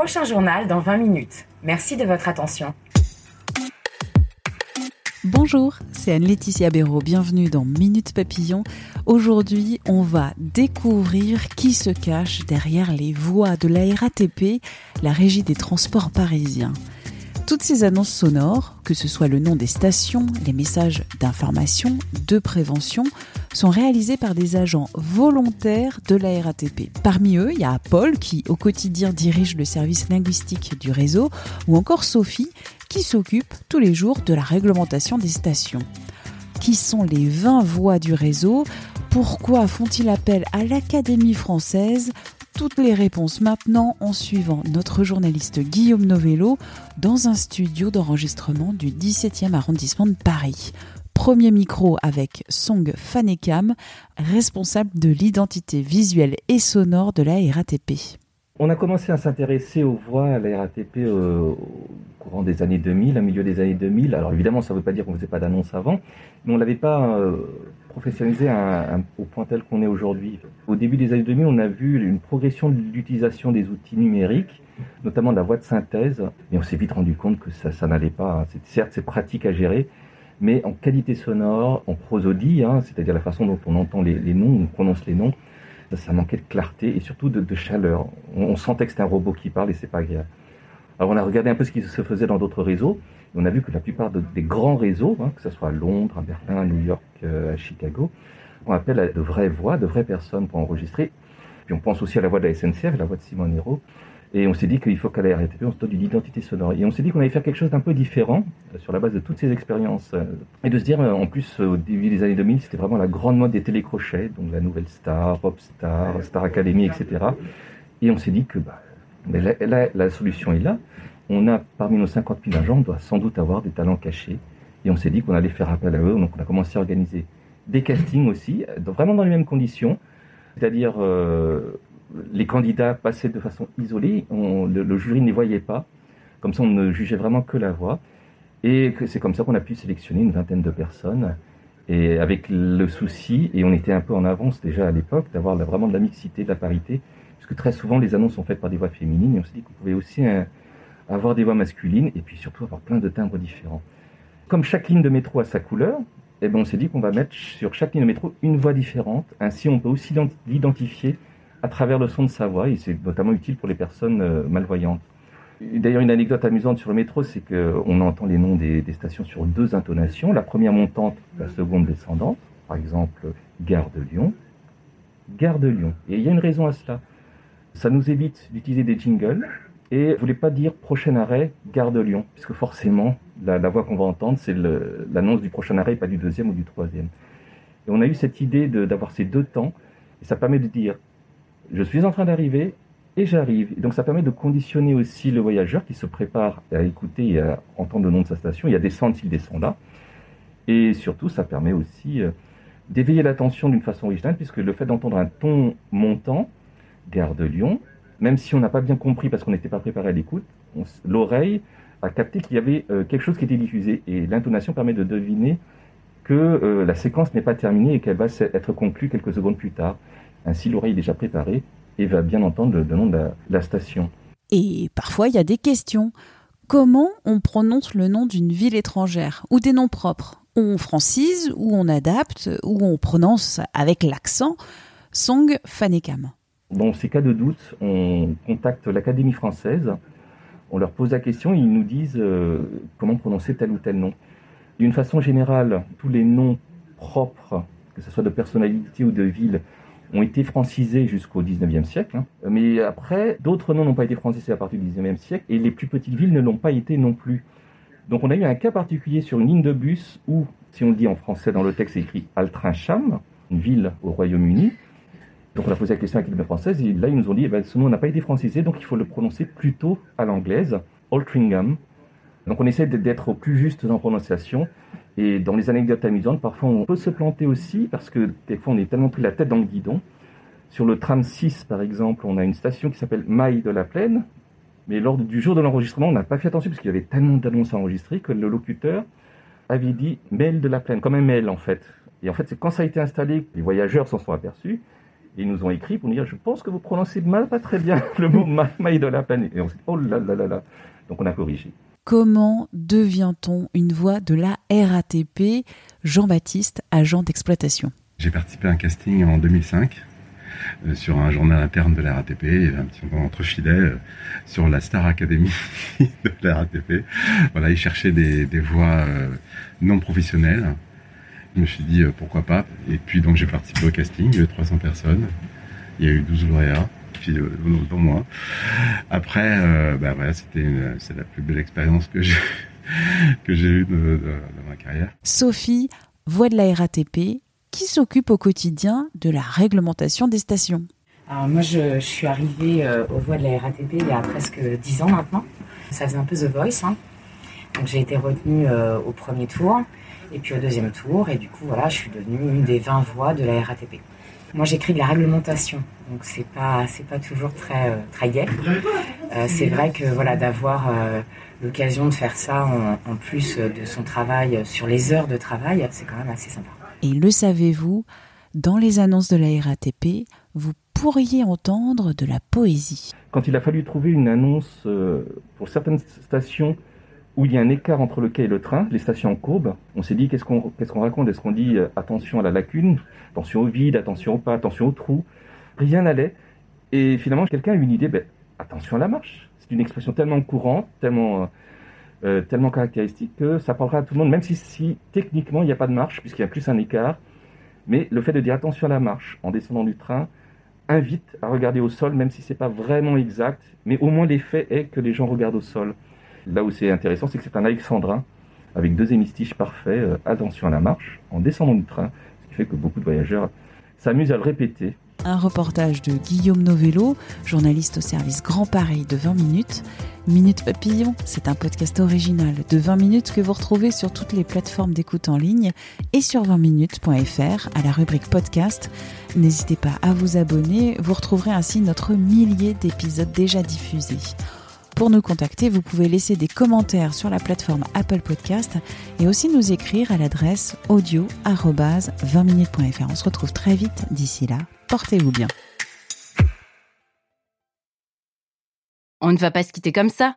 Prochain journal dans 20 minutes. Merci de votre attention. Bonjour, c'est Anne-Laetitia Béraud. Bienvenue dans Minute Papillon. Aujourd'hui, on va découvrir qui se cache derrière les voies de la RATP, la Régie des Transports Parisiens. Toutes ces annonces sonores, que ce soit le nom des stations, les messages d'information, de prévention, sont réalisées par des agents volontaires de la RATP. Parmi eux, il y a Paul qui au quotidien dirige le service linguistique du réseau, ou encore Sophie qui s'occupe tous les jours de la réglementation des stations. Qui sont les 20 voix du réseau? Pourquoi font-ils appel à l'Académie française toutes les réponses maintenant en suivant notre journaliste Guillaume Novello dans un studio d'enregistrement du 17e arrondissement de Paris. Premier micro avec Song Fanekam, responsable de l'identité visuelle et sonore de la RATP. On a commencé à s'intéresser aux voix à la RATP euh, courant des années 2000, au milieu des années 2000. Alors évidemment, ça ne veut pas dire qu'on ne faisait pas d'annonces avant, mais on ne l'avait pas euh, professionnalisé au point tel qu'on est aujourd'hui. Au début des années 2000, on a vu une progression de l'utilisation des outils numériques, notamment de la voix de synthèse, mais on s'est vite rendu compte que ça, n'allait pas. Certes, c'est pratique à gérer, mais en qualité sonore, en prosodie, hein, c'est-à-dire la façon dont on entend les, les noms, on prononce les noms, ça manquait de clarté et surtout de, chaleur. On, sentait que c'était un robot qui parle et c'est pas agréable. Alors on a regardé un peu ce qui se faisait dans d'autres réseaux on a vu que la plupart des grands réseaux, hein, que ce soit à Londres, à Berlin, à New York, euh, à Chicago, on appelle à de vraies voix, de vraies personnes pour enregistrer. Puis on pense aussi à la voix de la SNCF, la voix de Simon Nero. Et on s'est dit qu'il faut qu'à la RATP, on se donne une identité sonore. Et on s'est dit qu'on allait faire quelque chose d'un peu différent euh, sur la base de toutes ces expériences. Euh, et de se dire, en plus, au début des années 2000, c'était vraiment la grande mode des télécrochets, donc la nouvelle star, Popstar, Star Academy, etc. Et on s'est dit que bah, la, la, solution est là. On a, parmi nos 50 000 agents, on doit sans doute avoir des talents cachés. Et on s'est dit qu'on allait faire appel à eux. Donc on a commencé à organiser des castings aussi, vraiment dans les mêmes conditions. C'est-à-dire, les candidats passaient de façon isolée, le, jury ne les voyait pas, comme ça on ne jugeait vraiment que la voix, et c'est comme ça qu'on a pu sélectionner une vingtaine de personnes, et avec le souci, et on était un peu en avance déjà à l'époque, d'avoir vraiment de la mixité, de la parité, puisque très souvent les annonces sont faites par des voix féminines, et on s'est dit qu'on pouvait aussi hein, avoir des voix masculines, et puis surtout avoir plein de timbres différents. Comme chaque ligne de métro a sa couleur, eh ben on s'est dit qu'on va mettre sur chaque ligne de métro une voix différente, ainsi on peut aussi l'identifier à travers le son de sa voix, et c'est notamment utile pour les personnes euh, malvoyantes. D'ailleurs, une anecdote amusante sur le métro, c'est qu'on entend les noms des, stations sur deux intonations. La première montante, la seconde descendante. Par exemple, Gare de Lyon. Gare de Lyon. Et il y a une raison à cela. Ça nous évite d'utiliser des jingles. Et vous voulez pas dire prochain arrêt, Gare de Lyon, puisque forcément, la, voix qu'on va entendre, c'est l'annonce du prochain arrêt, pas du deuxième ou du troisième. Et on a eu cette idée d'avoir ces deux temps, et ça permet de dire je suis en train d'arriver et j'arrive. Donc ça permet de conditionner aussi le voyageur qui se prépare à écouter et à entendre le nom de sa station et à descendre s'il descend là. Et surtout, ça permet aussi euh, d'éveiller l'attention d'une façon originale, puisque le fait d'entendre un ton montant, gare de Lyon, même si on n'a pas bien compris parce qu'on n'était pas préparé à l'écoute, l'oreille a capté qu'il y avait euh, quelque chose qui était diffusé. Et l'intonation permet de deviner que euh, la séquence n'est pas terminée et qu'elle va être conclue quelques secondes plus tard. Ainsi, l'oreille est déjà préparée et va bien entendre le, nom de la, station. Et parfois, il y a des questions. Comment on prononce le nom d'une ville étrangère ou des noms propres? On francise ou on adapte ou on prononce avec l'accent Song Fanekam. Dans ces cas de doute, on contacte l'Académie française, on leur pose la question ils nous disent euh, comment prononcer tel ou tel nom. D'une façon générale, tous les noms propres, que ce soit de personnalité ou de ville, ont été francisés jusqu'au 19e siècle. Hein. Mais après, d'autres noms n'ont pas été francisés à partir du 19e siècle et les plus petites villes ne l'ont pas été non plus. Donc on a eu un cas particulier sur une ligne de bus où, si on le dit en français dans le texte, c'est écrit Altrincham, une ville au Royaume-Uni. Donc on a posé la question à l'équipe française et là ils nous ont dit, eh ben, ce nom n'a pas été francisé, donc il faut le prononcer plutôt à l'anglaise, Altringham. Donc on essaie d'être plus juste en prononciation. Et dans les anecdotes amusantes, parfois on peut se planter aussi parce que des fois on est tellement pris la tête dans le guidon. Sur le tram 6 par exemple, on a une station qui s'appelle Maille de la Plaine. Mais lors du jour de l'enregistrement, on n'a pas fait attention parce qu'il y avait tellement d'annonces enregistrées que le locuteur avait dit mail de la plaine, comme un mail en fait. Et en fait, c'est quand ça a été installé, les voyageurs s'en sont aperçus ils nous ont écrit pour nous dire Je pense que vous prononcez mal, pas très bien le mot maille de la planète. Et on s'est dit Oh là là là là. Donc on a corrigé. Comment devient-on une voix de la RATP Jean-Baptiste, agent d'exploitation? J'ai participé à un casting en 2005 euh, sur un journal interne de la RATP. Il y avait un petit moment entre filets euh, sur la Star Academy de la RATP. Voilà, ils cherchaient des, des voix euh, non professionnelles je me suis dit euh, pourquoi pas. Et puis donc j'ai participé au casting, il y avait 300 personnes, il y a eu 12 lauréats, puis euh, dont moi. Après, euh, bah, voilà, c'était c'est la plus belle expérience que j'ai que j'ai eue de, ma carrière. Sophie, voix de la RATP, qui s'occupe au quotidien de la réglementation des stations. Alors moi, je, suis arrivée aux voix de la RATP il y a presque 10 ans maintenant. Ça faisait un peu The Voice. Hein. Donc j'ai été retenue au premier tour et puis au deuxième tour. Et du coup, voilà, je suis devenue une des 20 voix de la RATP. Moi, j'écris de la réglementation, donc c'est pas c'est pas toujours très euh, très gai. Euh, c'est vrai que voilà d'avoir euh, l'occasion de faire ça en, plus de son travail sur les heures de travail, c'est quand même assez sympa. Et le savez-vous, dans les annonces de la RATP, vous pourriez entendre de la poésie? Quand il a fallu trouver une annonce pour certaines stations où il y a un écart entre le quai et le train, les stations en courbe. On s'est dit qu'est-ce qu'on raconte? Est-ce qu'on dit euh, attention à la lacune, attention au vide, attention au pas, attention au trou Rien n'allait. Et finalement, quelqu'un a eu une idée, ben, attention à la marche. C'est une expression tellement courante, tellement, euh, tellement caractéristique que ça parlera à tout le monde, même si, si techniquement il n'y a pas de marche, puisqu'il y a plus un écart. Mais le fait de dire attention à la marche en descendant du train invite à regarder au sol, même si c'est pas vraiment exact. Mais au moins l'effet est que les gens regardent au sol. Là où c'est intéressant, c'est que c'est un alexandrin avec deux hémistiches parfaits, euh, attention à la marche, en descendant du train, ce qui fait que beaucoup de voyageurs s'amusent à le répéter. Un reportage de Guillaume Novello, journaliste au service Grand Paris de 20 minutes. Minute Papillon, c'est un podcast original de 20 minutes que vous retrouvez sur toutes les plateformes d'écoute en ligne et sur 20minutes.fr à la rubrique podcast. N'hésitez pas à vous abonner, vous retrouverez ainsi notre millier d'épisodes déjà diffusés. Pour nous contacter, vous pouvez laisser des commentaires sur la plateforme Apple Podcast et aussi nous écrire à l'adresse audio-20minutes.fr. On se retrouve très vite. D'ici là, portez-vous bien. On ne va pas se quitter comme ça.